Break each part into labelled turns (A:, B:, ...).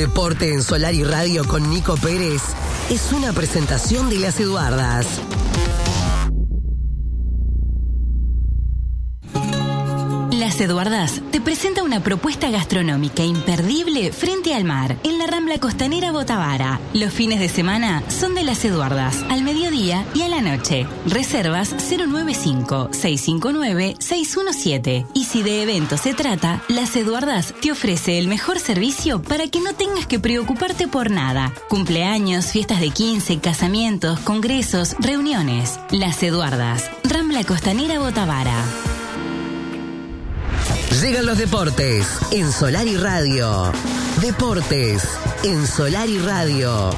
A: deporte en Solar y Radio con Nico Pérez es una presentación de las Eduardas.
B: Eduardas te presenta una propuesta gastronómica imperdible frente al mar, en la Rambla Costanera Botavara. Los fines de semana son de Las Eduardas, al mediodía y a la noche. Reservas 095-659-617. Y si de eventos se trata, Las Eduardas te ofrece el mejor servicio para que no tengas que preocuparte por nada. Cumpleaños, fiestas de 15, casamientos, congresos, reuniones. Las Eduardas, Rambla Costanera Botavara.
A: Llegan los deportes en Solar y Radio. Deportes en Solar y Radio.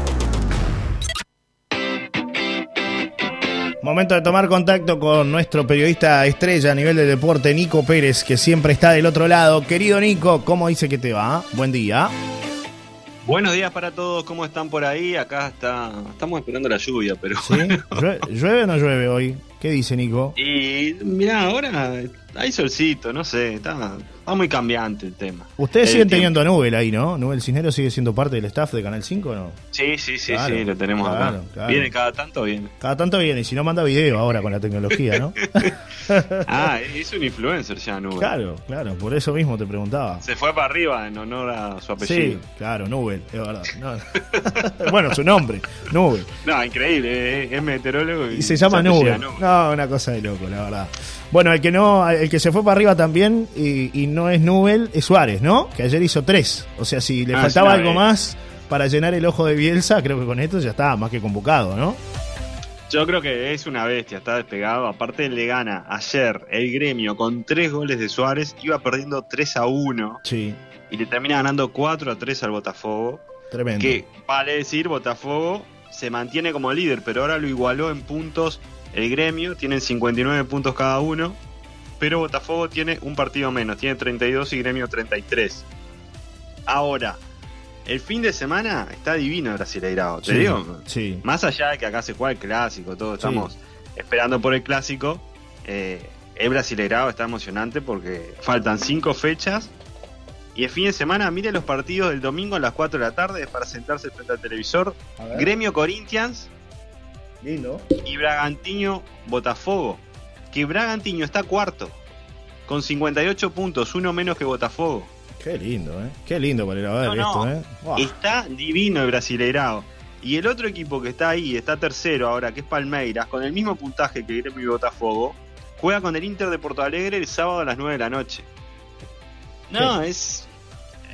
C: Momento de tomar contacto con nuestro periodista estrella a nivel de deporte, Nico Pérez, que siempre está del otro lado. Querido Nico, ¿cómo dice que te va? Buen día.
D: Buenos días para todos, ¿cómo están por ahí? Acá está, estamos esperando la lluvia, pero
C: ¿Sí? ¿Llueve, ¿Llueve o no llueve hoy? ¿Qué dice Nico?
D: Y mira, ahora hay solcito, no sé, está, está muy cambiante el tema.
C: Ustedes
D: El
C: siguen
D: tiempo-
C: teniendo a Nubel ahí, ¿no? ¿Nubel Cisnero sigue siendo parte del staff de Canal 5 o no?
D: Sí, sí, sí,
C: Claro,
D: sí, lo tenemos
C: claro,
D: acá.
C: claro.
D: Viene cada tanto, viene.
C: Cada tanto viene, y si no manda video ahora con la tecnología, ¿no?
D: Ah, es un influencer ya, Nubel.
C: claro, claro, por eso mismo te preguntaba.
D: Se fue para arriba en honor a su
C: Sí,
D: apellido.
C: claro, Nubel, es verdad. No. bueno, su nombre, Nubel.
D: No, increíble, es, es meteorólogo y,
C: Y se llama Nubel. No, una cosa de loco, la verdad. Bueno, el que no, el que se fue para arriba también y, y no es Nubel es Suárez, ¿no? Que ayer hizo tres. O sea, si le
D: Ah,
C: faltaba algo
D: eh.
C: más para llenar el ojo de Bielsa, creo que con esto ya está más que convocado, ¿no?
D: Yo creo que es una bestia, está despegado. Aparte le gana ayer el gremio con tres goles de Suárez, iba perdiendo 3 a 1
C: Sí,
D: y le termina ganando 4 a 3 al Botafogo.
C: tremendo.
D: Que vale decir, Botafogo se mantiene como líder, pero ahora lo igualó en puntos el gremio, tienen 59 puntos cada uno, pero Botafogo tiene un partido menos, tiene 32 y gremio 33. Ahora, el fin de semana está divino Brasileirao, te
C: Sí,
D: digo.
C: Sí.
D: Más allá de que acá se juega el clásico, todos estamos esperando por el clásico, eh, el Brasileirao está emocionante porque faltan cinco fechas y el fin de semana, mire los partidos del domingo a las 4 de la tarde para sentarse frente al televisor. Gremio Corinthians
C: Lindo.
D: y Bragantino Botafogo. Que Bragantino está cuarto, con 58 puntos, uno menos que Botafogo.
C: Qué lindo, ¿eh? Qué lindo para ir a ver
D: No, no.
C: esto, ¿eh?
D: Está divino el Brasileirao. Y el otro equipo que está ahí, está tercero ahora, que es Palmeiras, con el mismo puntaje que Gremio y Botafogo, juega con el Inter de Porto Alegre el sábado a las 9 de la noche. No, es.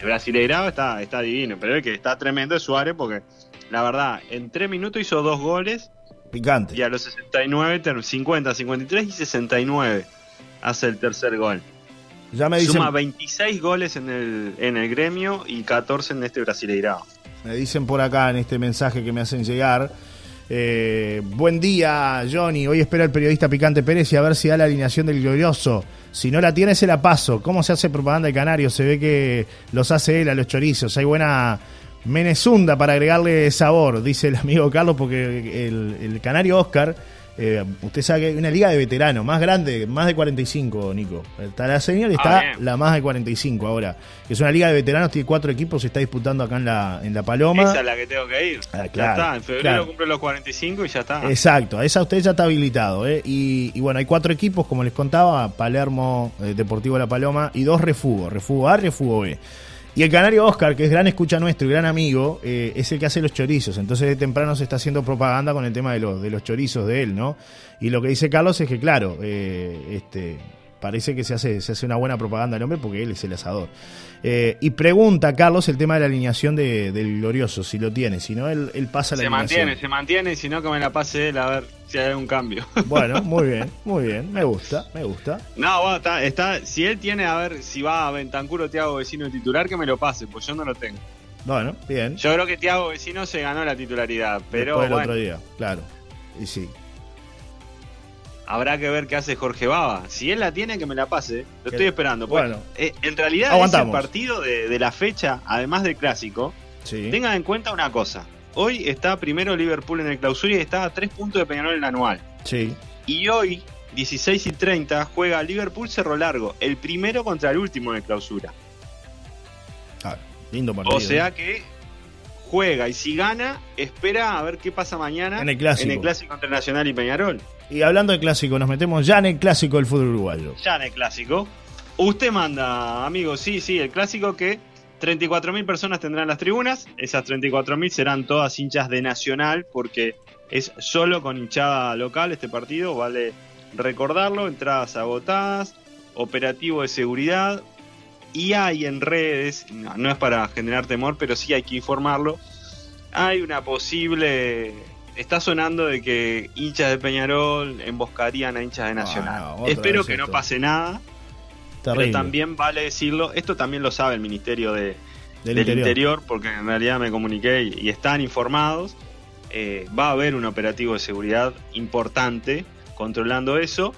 D: El Brasileirao está, está divino, pero el que está tremendo es Suárez porque, la verdad, en 3 minutos hizo dos goles
C: Picante.
D: y a los 69, ter- 50, 53 y 69 hace el tercer gol.
C: Ya me dicen,
D: Suma 26 goles en el, en el gremio y 14 en este Brasileirao.
C: me dicen por acá en este mensaje que me hacen llegar. eh, buen día, Johnny. Hoy espera el periodista Picante Pérez y a ver si da la alineación del glorioso. Si no la tiene, se la paso. ¿Cómo se hace propaganda de Canario? Se ve que los hace él a los chorizos. Hay buena menezunda para agregarle sabor, dice el amigo Carlos, porque el, el Canario Oscar, eh, usted sabe que hay una liga de veteranos, más grande, más de 45, Nico. Está la señora y está
D: Ah,
C: la más de 45 ahora. Es una liga de veteranos, tiene cuatro equipos, se está disputando acá en la, en la Paloma.
D: Esa es la que tengo que ir.
C: Ah,
D: ya
C: claro,
D: está, en febrero
C: claro.
D: cumplo los 45 y ya está.
C: Exacto, a esa usted ya está habilitado. ¿eh? Y, y bueno, hay cuatro equipos, como les contaba, Palermo, eh, Deportivo La Paloma y dos refugos, refugo A, refugo B. Y el Canario Oscar, que es gran escucha nuestro y gran amigo, eh, es el que hace los chorizos. Entonces de temprano se está haciendo propaganda con el tema de los, de los chorizos de él, ¿no? Y lo que dice Carlos es que, claro, eh, este, parece que se hace, se hace una buena propaganda al hombre porque él es el asador. Eh, y pregunta Carlos el tema de la alineación de- del glorioso, si lo tiene. Si no, él, él pasa la
D: se
C: alineación.
D: mantiene, se mantiene, y si no que me la pase él a ver si hay algún cambio.
C: Bueno, muy bien, muy bien. Me gusta, me gusta.
D: no, bueno, está, está, si él tiene a ver si va a Ventancuro Tiago Vecino de titular, que me lo pase, pues yo no lo tengo.
C: Bueno, bien.
D: Yo creo que Tiago Vecino se ganó la titularidad, pero
C: Después del
D: bueno,
C: otro día, claro. Y sí.
D: Habrá que ver qué hace Jorge Baba. Si él la tiene, que me la pase. Lo estoy esperando.
C: Bueno.
D: Bueno, eh, en realidad
C: Aguantamos.
D: ese partido de, de la fecha, además del clásico,
C: Sí.
D: Tengan en cuenta una cosa. Hoy está primero Liverpool en el clausura y está a 3 puntos de Peñarol en el anual.
C: Sí.
D: Y hoy, 16 y 30, juega Liverpool Cerro Largo, el primero contra el último en el clausura.
C: Ah, lindo partido.
D: O sea que juega y si gana, espera a ver qué pasa mañana
C: En el clásico.
D: en el clásico entre Nacional y Peñarol.
C: Y hablando de clásico, nos metemos ya en el clásico del fútbol uruguayo.
D: Ya en el clásico. Usted manda, amigo, sí, sí, el clásico que 34.000 personas tendrán las tribunas. Esas 34.000 serán todas hinchas de Nacional porque es solo con hinchada local este partido, vale recordarlo. Entradas agotadas, operativo de seguridad. Y hay en redes, no, no es para generar temor, pero sí hay que informarlo. Hay una posible. Está sonando de que hinchas de Peñarol emboscarían a hinchas de Nacional.
C: Ah, no,
D: Espero que no pase nada.
C: Terrible.
D: Pero también vale decirlo, esto también lo sabe el Ministerio de,
C: Del
D: del,
C: interior.
D: interior. porque en realidad me comuniqué y, y están informados. Eh, va a haber un operativo de seguridad importante controlando eso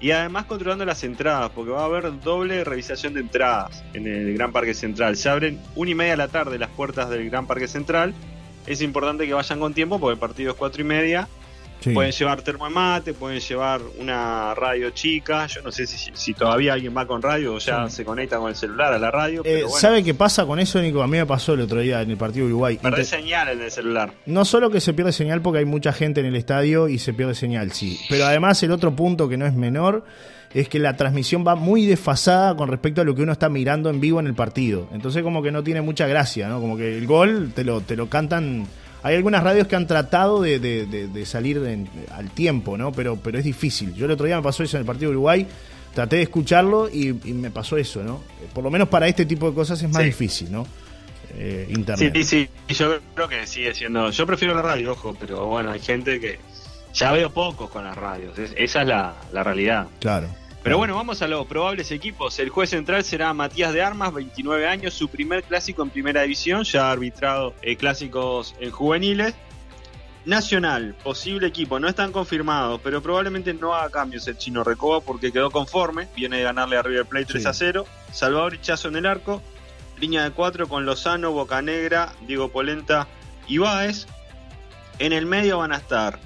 D: y además controlando las entradas, porque va a haber doble revisación de entradas en el Gran Parque Central. Se abren una y media de la tarde las puertas del Gran Parque Central. Es importante que vayan con tiempo porque el partido es cuatro y media.
C: Sí.
D: Pueden llevar termo de mate, pueden llevar una radio chica. Yo no sé si, si todavía alguien va con radio o ya
C: Sí.
D: se conecta con el celular a la radio.
C: Eh,
D: bueno,
C: ¿Sabe qué pasa con eso, Nico? A mí me pasó el otro día en el partido de Uruguay. Inte-
D: señal en el celular.
C: No solo que se pierde señal porque hay mucha gente en el estadio y se pierde señal, sí. Pero además el otro punto que no es menor es que la transmisión va muy desfasada con respecto a lo que uno está mirando en vivo en el partido. Entonces como que no tiene mucha gracia, ¿no? Como que el gol te lo, te lo cantan... Hay algunas radios que han tratado de, de- de- de salir en- al tiempo, ¿no? Pero, pero es difícil. Yo el otro día me pasó eso en el partido de Uruguay, traté de escucharlo y, y me pasó eso, ¿no? Eh, Por lo menos para este tipo de cosas es más
D: Sí.
C: difícil, ¿no? Eh,
D: Sí,
C: internet.
D: sí, sí. Yo creo que sigue siendo. Yo prefiero la radio, ojo, pero bueno, hay gente que. Ya veo pocos con las radios. es- esa es la, la realidad.
C: Claro.
D: Pero bueno, vamos a los probables equipos. El juez central será Matías de Armas, 29 años, su primer clásico en primera división, ya ha arbitrado eh, clásicos en juveniles. Nacional, posible equipo, no están confirmados, pero probablemente no haga cambios el chino Recoba porque quedó conforme, viene de ganarle a River Plate 3
C: Sí.
D: a 0. Salvador Hichazo en el arco, línea de 4 con Lozano, Bocanegra, Diego Polenta y Báez. En el medio van a estar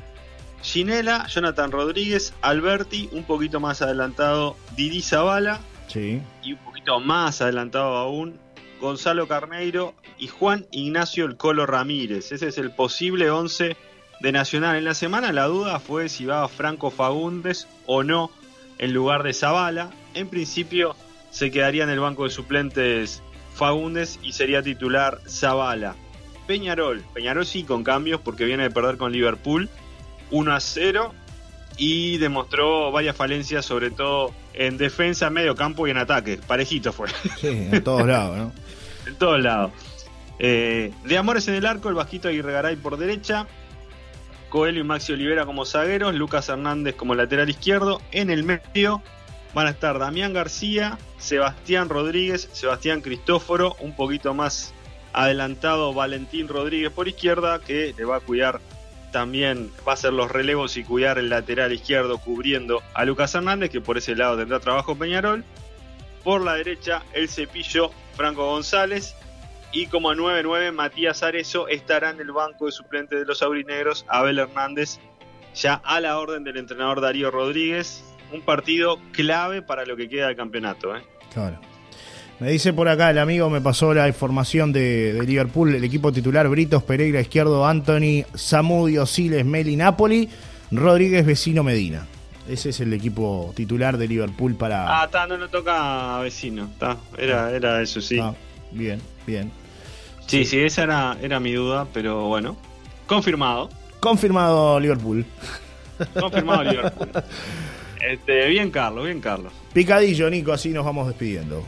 D: Ginela, Jonathan Rodríguez, Alberti, un poquito más adelantado Didi Zavala
C: Sí.
D: y un poquito más adelantado aún Gonzalo Carneiro y Juan Ignacio El Colo Ramírez. Ese es el posible 11 de Nacional. En la semana la duda fue si va Franco Fagundes o no en lugar de Zavala. En principio se quedaría en el banco de suplentes Fagundes y sería titular Zavala. Peñarol, Peñarol sí con cambios porque viene de perder con Liverpool 1 a 0 y demostró varias falencias, sobre todo en defensa, medio campo y en ataque. Parejito fue,
C: Sí, en todos lados, ¿no?
D: en todos lados. Eh, de Amores en el arco, el Bajito Aguirre Garay por derecha. Coelho y Maxi Olivera como zagueros, Lucas Hernández como lateral izquierdo. En el medio van a estar Damián García, Sebastián Rodríguez, Sebastián Cristóforo, un poquito más adelantado Valentín Rodríguez por izquierda, que le va a cuidar también, va a hacer los relevos y cuidar el lateral izquierdo cubriendo a Lucas Hernández, que por ese lado tendrá trabajo Peñarol. Por la derecha, el cepillo Franco González. Y como 9-9, Matías Arezo estará en el banco de suplente de los aurinegros, Abel Hernández, ya a la orden del entrenador Darío Rodríguez. Un partido clave para lo que queda del campeonato. ¿eh?
C: Claro. Me dice por acá el amigo, me pasó la información de, de Liverpool, el equipo titular Britos, Pereira, Izquierdo, Anthony, Samudio, Siles, Meli, Napoli, Rodríguez, Vecino, Medina. Ese es el equipo titular de Liverpool para...
D: Ah, está, no lo toca a vecino. Está, era, era eso, sí.
C: Ah, bien, bien.
D: sí, sí, esa era, era mi duda, pero bueno. Confirmado.
C: Confirmado Liverpool.
D: Confirmado Liverpool. Este, bien, Carlos, bien, Carlos.
C: Picadillo, Nico, así nos vamos despidiendo.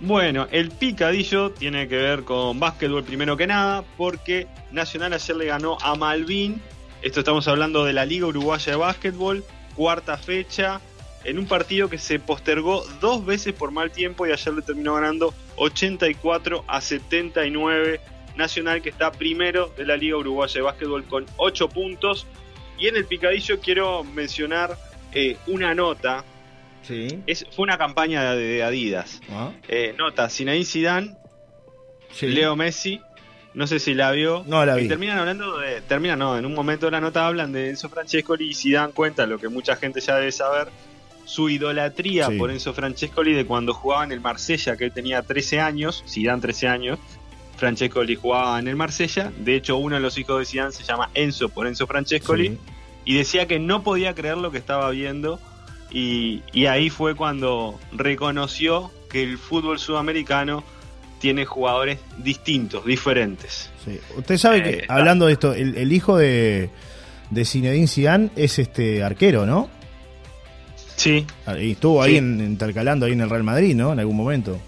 D: Bueno, el picadillo tiene que ver con básquetbol primero que nada, porque Nacional ayer le ganó a Malvin. Esto estamos hablando de la Liga Uruguaya de Básquetbol, cuarta fecha, en un partido que se postergó dos veces por mal tiempo y ayer le terminó ganando 84 a 79. Nacional que está primero de la Liga Uruguaya de Básquetbol con 8 puntos. Y en el picadillo quiero mencionar eh, una nota.
C: Sí.
D: Es, fue una campaña de Adidas.
C: Ah,
D: Eh, nota, Zinedine Zidane,
C: sí.
D: Leo Messi, no sé si la vio.
C: No la vi.
D: Y terminan hablando de, terminan no, en un momento de la nota hablan de Enzo Francescoli y Zidane cuenta lo que mucha gente ya debe saber, su idolatría
C: Sí.
D: por Enzo Francescoli de cuando jugaba en el Marsella, que él tenía 13 años, Zidane 13 años, Francescoli jugaba en el Marsella. De hecho, uno de los hijos de Zidane se llama Enzo por Enzo Francescoli.
C: Sí.
D: Y decía que no podía creer lo que estaba viendo. Y, y ahí fue cuando reconoció que el fútbol sudamericano tiene jugadores distintos, diferentes.
C: Sí. Usted sabe
D: Eh,
C: que,
D: está.
C: hablando de esto, el, el hijo de, de Zinedine Zidane es este arquero, ¿no?
D: Sí,
C: Y estuvo ahí
D: Sí.
C: en- intercalando ahí en el Real Madrid, ¿no? En algún momento.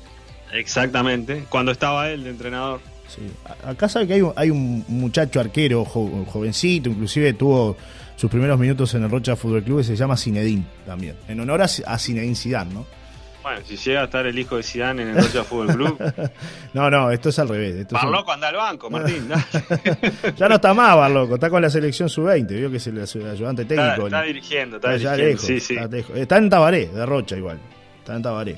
D: exactamente. Cuando estaba él de entrenador.
C: Sí. Acá sabe que hay un, hay un muchacho arquero, jo- jovencito, inclusive tuvo sus primeros minutos en el Rocha Fútbol Club, que se llama Zinedine también, en honor a, a Zinedine Zidane, ¿no?
D: Bueno, si llega a estar el hijo de Zidane en el Rocha Fútbol Club,
C: No, no, esto es al revés. Esto es un-
D: Barloco anda al banco, Martín.
C: Ya no está más Barloco, está con la selección sub-20, vio que es el ayudante técnico.
D: está dirigiendo, está dirigiendo.
C: lejos,
D: Sí, sí.
C: Está, lejos. Está en Tabaré, de Rocha igual. Está en Tabaré.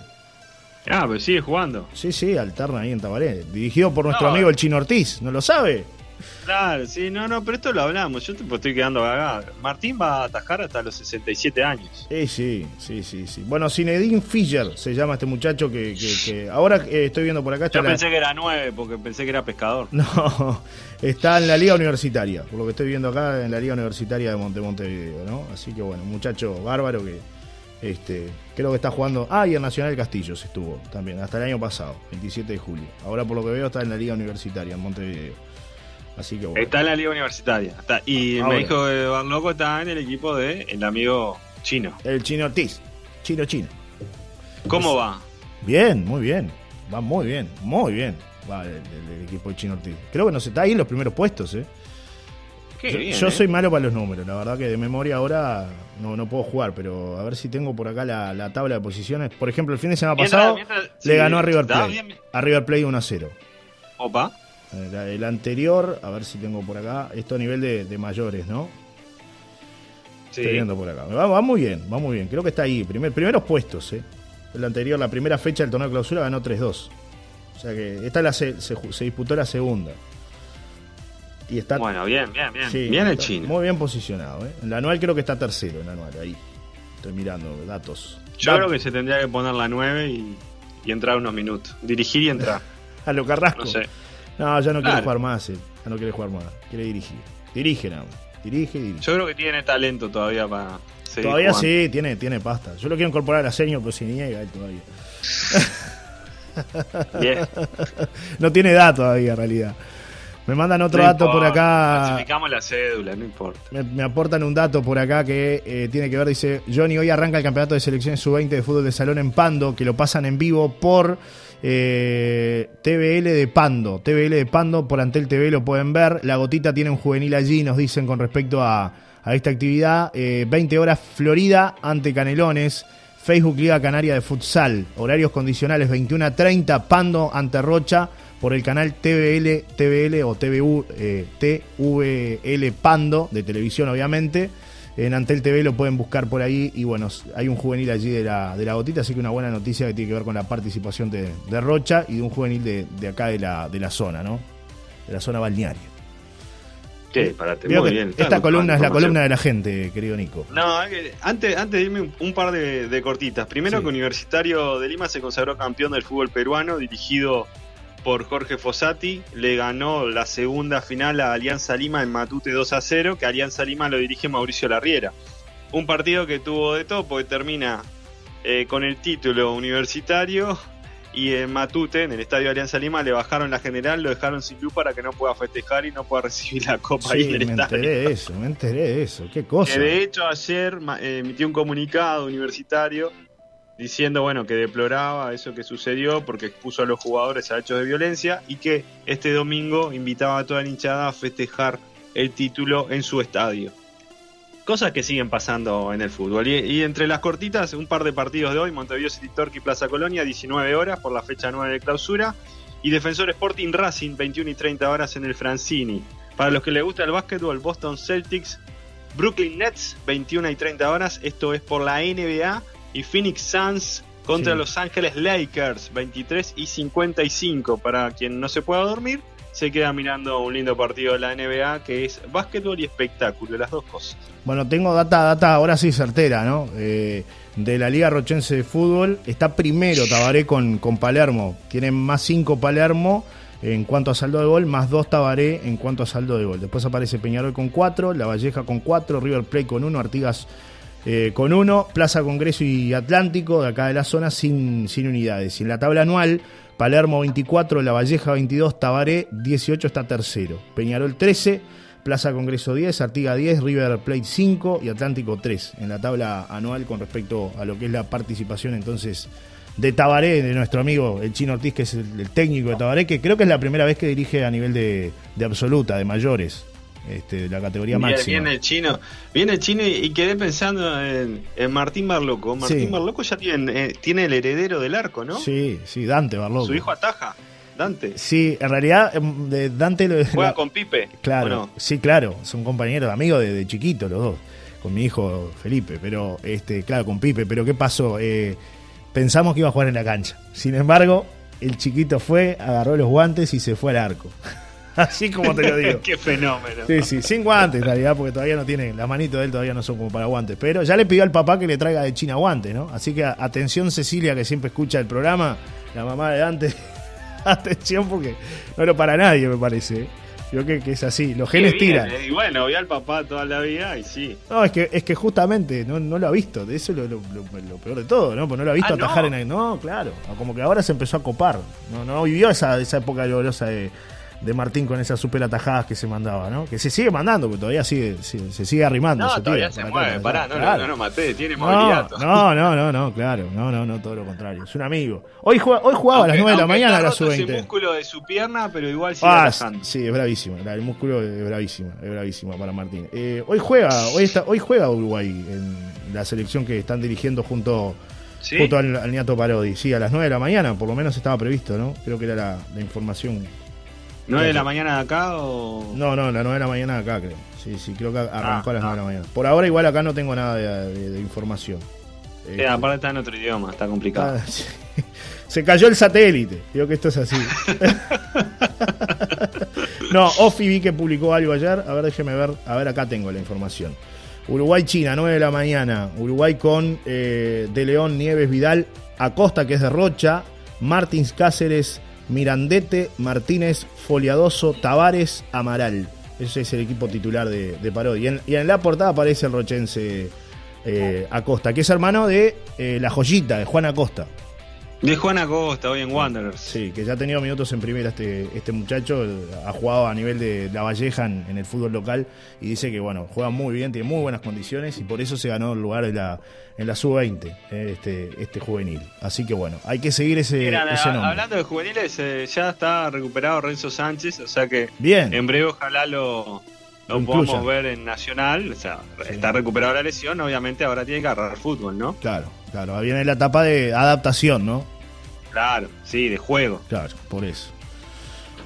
D: Ah, pero sigue jugando.
C: Sí, sí, alterna ahí en Tabaré. Dirigido por nuestro
D: No,
C: amigo el Chino Ortiz, ¿no lo sabe?
D: Claro, sí, no, no, pero esto lo hablamos. Yo te pues, estoy quedando cagado. Martín va a atajar hasta los 67 años.
C: Sí, sí, sí, sí, sí. Bueno, Zinedine Fischer se llama este muchacho que, que- que ahora eh, estoy viendo por acá.
D: Yo
C: la-
D: pensé que era 9 porque pensé que era pescador.
C: No, está en la Liga Universitaria, por lo que estoy viendo acá en la Liga Universitaria de Monte Montevideo, ¿no? Así que bueno, muchacho bárbaro que este, creo que está jugando. Ah, y en Nacional Castillos estuvo también, hasta el año pasado, 27 de julio. Ahora por lo que veo está en la Liga Universitaria en Montevideo. Así que bueno.
D: Está en la liga universitaria. Está- y
C: Ahora.
D: me dijo que Barloco está en el equipo de el amigo chino.
C: El Chino Ortiz, Chino Chino.
D: ¿Cómo va?
C: Bien, muy bien. Va muy bien, muy bien. Va el, el- el equipo de Chino Ortiz. Creo que nos está ahí en los primeros puestos, ¿eh?
D: Qué
C: yo
D: bien,
C: yo
D: ¿eh?
C: soy malo para los números, la verdad que de memoria ahora no, no puedo jugar, pero a ver si tengo por acá la, la tabla de posiciones. Por ejemplo, el fin de semana
D: Mientras-
C: pasado
D: mientras-
C: le
D: sí,
C: ganó a River Plate.
D: bien.
C: A River Plate 1 a 0.
D: Opa.
C: El, el anterior, a ver si tengo por acá, esto a nivel de, de mayores, ¿no?
D: Sí.
C: Estoy viendo por acá. Va, va muy bien, va muy bien. Creo que está ahí. Primer, primeros puestos, ¿eh? El anterior, la primera fecha del torneo de clausura ganó 3-2. O sea que esta la se, se, se disputó la segunda. Y está,
D: Bueno, bien, bien, bien.
C: sí,
D: bien el chino.
C: Muy bien posicionado, ¿eh? En la anual creo que está tercero, en la anual, ahí. Estoy mirando datos.
D: Yo creo que se tendría que poner la 9 y, y entrar unos minutos. Dirigir y entrar.
C: A lo Carrasco.
D: No sé.
C: No, ya no quiere jugar más, él. Ya no quiere jugar más. Quiere dirigir. Dirige nada más. Dirige dirige.
D: Yo creo que tiene talento todavía para seguir
C: Todavía
D: jugando.
C: sí, tiene, tiene pasta. Yo lo quiero incorporar a Seño, pero se niega él todavía.
D: Bien.
C: No tiene edad todavía, en realidad. Me mandan otro
D: No
C: dato por acá.
D: Clasificamos la cédula, no importa.
C: Me, me aportan un dato por acá que eh, tiene que ver, dice, Johnny, hoy arranca el campeonato de selecciones sub-20 de fútbol de salón en Pando, que lo pasan en vivo por eh, TVL de Pando. TVL de Pando, por Antel TV lo pueden ver. La gotita tiene un juvenil allí, nos dicen con respecto a, esta actividad. Eh, 20 horas Florida ante Canelones. Facebook Liga Canaria de Futsal. Horarios condicionales 21 a 30. Pando ante Rocha por el canal TVL, TVL o TVU, eh, TVL Pando de televisión obviamente. En Antel TV lo pueden buscar por ahí y bueno, hay un juvenil allí de la, de la gotita, así que una buena noticia que tiene que ver con la participación de, de Rocha y de un juvenil de, de acá de la, de la zona, ¿no? De la zona balnearia.
D: ¿Qué? Parate, muy bien.
C: esta
D: Claro,
C: columna es la columna de la gente, querido Nico.
D: No, antes, antes de irme un, un par de, de cortitas. Primero
C: Sí.
D: que Universitario de Lima se consagró campeón del fútbol peruano, dirigido por Jorge Fossati. Le ganó la segunda final a Alianza Lima en Matute 2 a 0, que Alianza Lima lo dirige Mauricio Larriera. Un partido que tuvo de todo, porque termina eh, con el título universitario. Y en Matute, en el estadio Alianza Lima, le bajaron la general, lo dejaron sin luz para que no pueda festejar y no pueda recibir la copa ahí
C: Sí,
D: en el
C: me
D: estadio.
C: enteré de eso, me enteré de eso. Qué cosa.
D: Que de hecho ayer eh, emitió un comunicado universitario diciendo bueno que deploraba eso que sucedió porque expuso a los jugadores a hechos de violencia y que este domingo invitaba a toda la hinchada a festejar el título en su estadio. Cosas que siguen pasando en el fútbol. Y, entre las cortitas, un par de partidos de hoy, Montevideo City Torque Plaza Colonia, 19 horas por la fecha 9 de clausura. Y Defensor Sporting Racing, 21 y 30 horas en el Francini. Para los que les gusta el básquetbol, Boston Celtics Brooklyn Nets, 21 y 30 horas. Esto es por la NBA. Y Phoenix Suns contra
C: Sí.
D: Los Ángeles Lakers, 23 y 55. Para quien no se pueda dormir, se queda mirando un lindo partido de la NBA que es básquetbol y espectáculo, las dos cosas.
C: Bueno, tengo data, data ahora sí certera, ¿no? Eh, de la Liga Rochense de Fútbol. Está primero Tabaré con, con Palermo. Tienen más 5 Palermo en cuanto a saldo de gol, más 2 Tabaré en cuanto a saldo de gol. Después aparece Peñarol con 4, La Valleja con 4, River Plate con 1, Artigas eh, con 1, Plaza Congreso y Atlántico de acá de la zona sin, sin unidades. Y en la tabla anual, Palermo 24, La Valleja 22, Tabaré 18 está tercero, Peñarol 13, Plaza Congreso 10, Artiga 10, River Plate 5 y Atlántico 3 en la tabla anual con respecto a lo que es la participación entonces de Tabaré, de nuestro amigo el Chino Ortiz, que es el, técnico de Tabaré, que creo que es la primera vez que dirige a nivel de, absoluta, de mayores. Este, de la categoría máxima.
D: Viene el chino, viene el chino y, quedé pensando en, Martín Barloco. Martín Barloco ya tiene, eh, tiene el heredero del arco, ¿no?
C: Sí, sí, Dante Barloco.
D: Su hijo ataja. Dante.
C: Sí, en realidad em, Dante lo
D: juega con Pipe.
C: Claro, sí, claro, son compañeros, amigos de, de, chiquito los dos, con mi hijo Felipe, pero este, claro, con Pipe, pero ¿qué pasó? Eh, pensamos que iba a jugar en la cancha. Sin embargo, el chiquito fue, agarró los guantes y se fue al arco. Así como te lo digo.
D: Qué fenómeno.
C: Sí, sí, sin guantes en realidad, porque todavía no tiene, las manitos de él todavía no son como para guantes. Pero ya le pidió al papá que le traiga de China guantes, ¿no? Así que atención Cecilia, que siempre escucha el programa, la mamá de Dante, atención porque no lo para nadie, me parece. ¿eh? Yo creo que es así, los genes tiran.
D: Eh, y bueno, vi al papá toda la vida y sí.
C: No, es que, es que justamente no, lo ha visto, eso es lo, peor de todo, ¿no? Pues no lo ha visto ah, atajar en el. No, claro, como que ahora se empezó a copar. No, no vivió esa, esa época gloriosa de de Martín con esas super atajadas que se mandaba, ¿no? Que se sigue mandando, porque todavía sigue, se, sigue arrimando.
D: No, todavía se mueve, pará, no, no, no, maté, tiene movilidad.
C: No, no, no, no, claro, no, no, no, todo lo contrario, es un amigo. Hoy, juega, hoy jugaba a las 9 de la mañana a la sub-20.
D: el músculo de su pierna, pero igual sigue
C: ah, Sí, es bravísimo, el músculo es bravísimo, es bravísimo para Martín. Eh, hoy juega, hoy, está, hoy juega Uruguay en la selección que están dirigiendo junto... Junto al, al Niato Parodi, sí, a las 9 de la mañana, por lo menos estaba previsto, ¿no? Creo que era la, la información
D: ¿9 de la mañana de acá o.?
C: No, no, la 9 de la mañana de acá, creo. Sí, sí, creo que arrancó a las 9 de la ah, mañana. Por ahora, igual acá no tengo nada de, información.
D: Sí, este, aparte está en otro idioma, está complicado. Ah,
C: Se cayó el satélite. Digo que esto es así. no, Ofi vi que publicó algo ayer. A ver, déjeme ver. A ver, acá tengo la información. Uruguay-China, 9 de la mañana. Uruguay con eh, De León, Nieves, Vidal, Acosta, que es de Rocha, Martins Cáceres, Mirandete, Martínez, Foliadoso, Tavares, Amaral. Ese es el equipo titular de, Parodi. Y en, la portada aparece el rochense eh, Acosta, que es hermano de eh, La Joyita, de Juan Acosta.
D: De Juan Acosta, hoy en Wanderers.
C: Sí, que ya ha tenido minutos en primera este, este muchacho. Ha jugado a nivel de La Valleja en, el fútbol local y dice que bueno, juega muy bien, tiene muy buenas condiciones y por eso se ganó el lugar en la, en la sub-20, eh, este, este juvenil. Así que bueno, hay que seguir ese, nombre.
D: Hablando de juveniles, eh, ya está recuperado Renzo Sánchez, o sea que bien. en breve ojalá lo, lo, podamos ver en Nacional. O sea, está recuperado la lesión, obviamente ahora tiene que agarrar fútbol, ¿no?
C: Claro. Claro, viene la etapa de adaptación, ¿no?
D: Claro, sí, de juego.
C: Claro, por eso.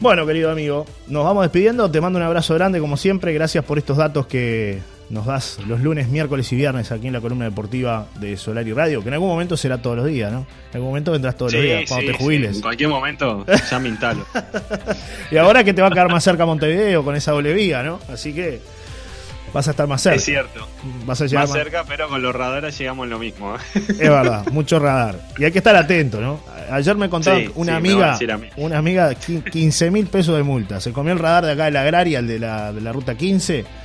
C: Bueno, querido amigo, nos vamos despidiendo. Te mando un abrazo grande, como siempre. Gracias por estos datos que nos das los lunes, miércoles y viernes aquí en la columna deportiva de Solar y Radio, que en algún momento será todos los días, ¿no? En algún momento vendrás todos los días, cuando te jubiles.
D: En cualquier momento, ya me instalo.
C: y ahora que te va a quedar más cerca Montevideo con esa doble vía, ¿no? Así que vas a estar más cerca.
D: Es cierto.
C: Vas
D: a llegar más, cerca, pero con los radares llegamos lo mismo.
C: Es verdad, mucho radar. Y hay que estar atento, ¿no? Ayer me contaba una amiga, una amiga, 15 mil pesos de multa. Se comió el radar de acá de la agraria, el de la, de la ruta 15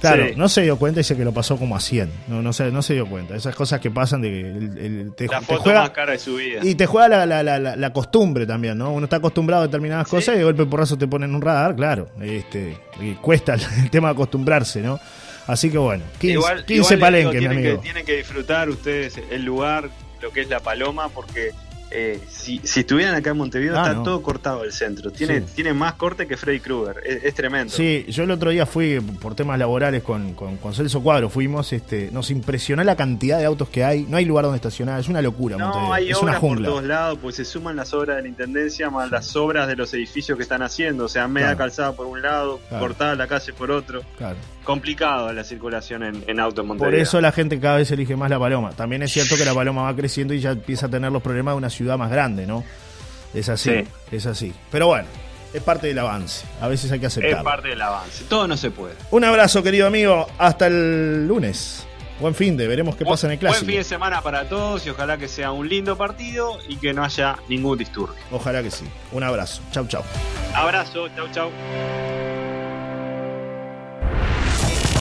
C: Claro, no se dio cuenta y dice que lo pasó como a 100. No, no, se, no se dio cuenta. Esas cosas que pasan de que el,
D: te, la juega, más cara de su vida.
C: Y te juega la, la, la, costumbre también, ¿no? Uno está acostumbrado a determinadas cosas y de golpe porrazo te ponen un radar, claro. Este, cuesta el, tema de acostumbrarse, ¿no? Así que bueno, 15, igual, 15 palenques, mi amigo.
D: Que, tienen que disfrutar ustedes el lugar, lo que es la paloma, porque eh, si, si, estuvieran acá en Montevideo, ah, está todo cortado el centro. Tiene, tiene más corte que Freddy Krueger. Es, tremendo.
C: Sí, yo el otro día fui por temas laborales con, con, Celso Cuadro. Fuimos, este, nos impresionó la cantidad de autos que hay. No hay lugar donde estacionar. Es una locura.
D: No, hay es obras una por todos lados, pues se suman las obras de la intendencia más las obras de los edificios que están haciendo. O sea, media calzada por un lado, cortada la calle por otro. Claro complicado la circulación en, auto en Montevideo.
C: Por eso la gente cada vez elige más la Paloma. También es cierto que la Paloma va creciendo y ya empieza a tener los problemas de una ciudad más grande, ¿no? Es así, es así. Pero bueno, es parte del avance. A veces hay que aceptarlo.
D: Es parte del avance. Todo no se puede.
C: Un abrazo, querido amigo. Hasta el lunes. Buen fin de, veremos qué pasa en el clásico.
D: Buen fin de semana para todos y ojalá que sea un lindo partido y que no haya ningún disturbio.
C: Ojalá que sí. Un abrazo. Chau, chau.
D: Abrazo, chau, chau.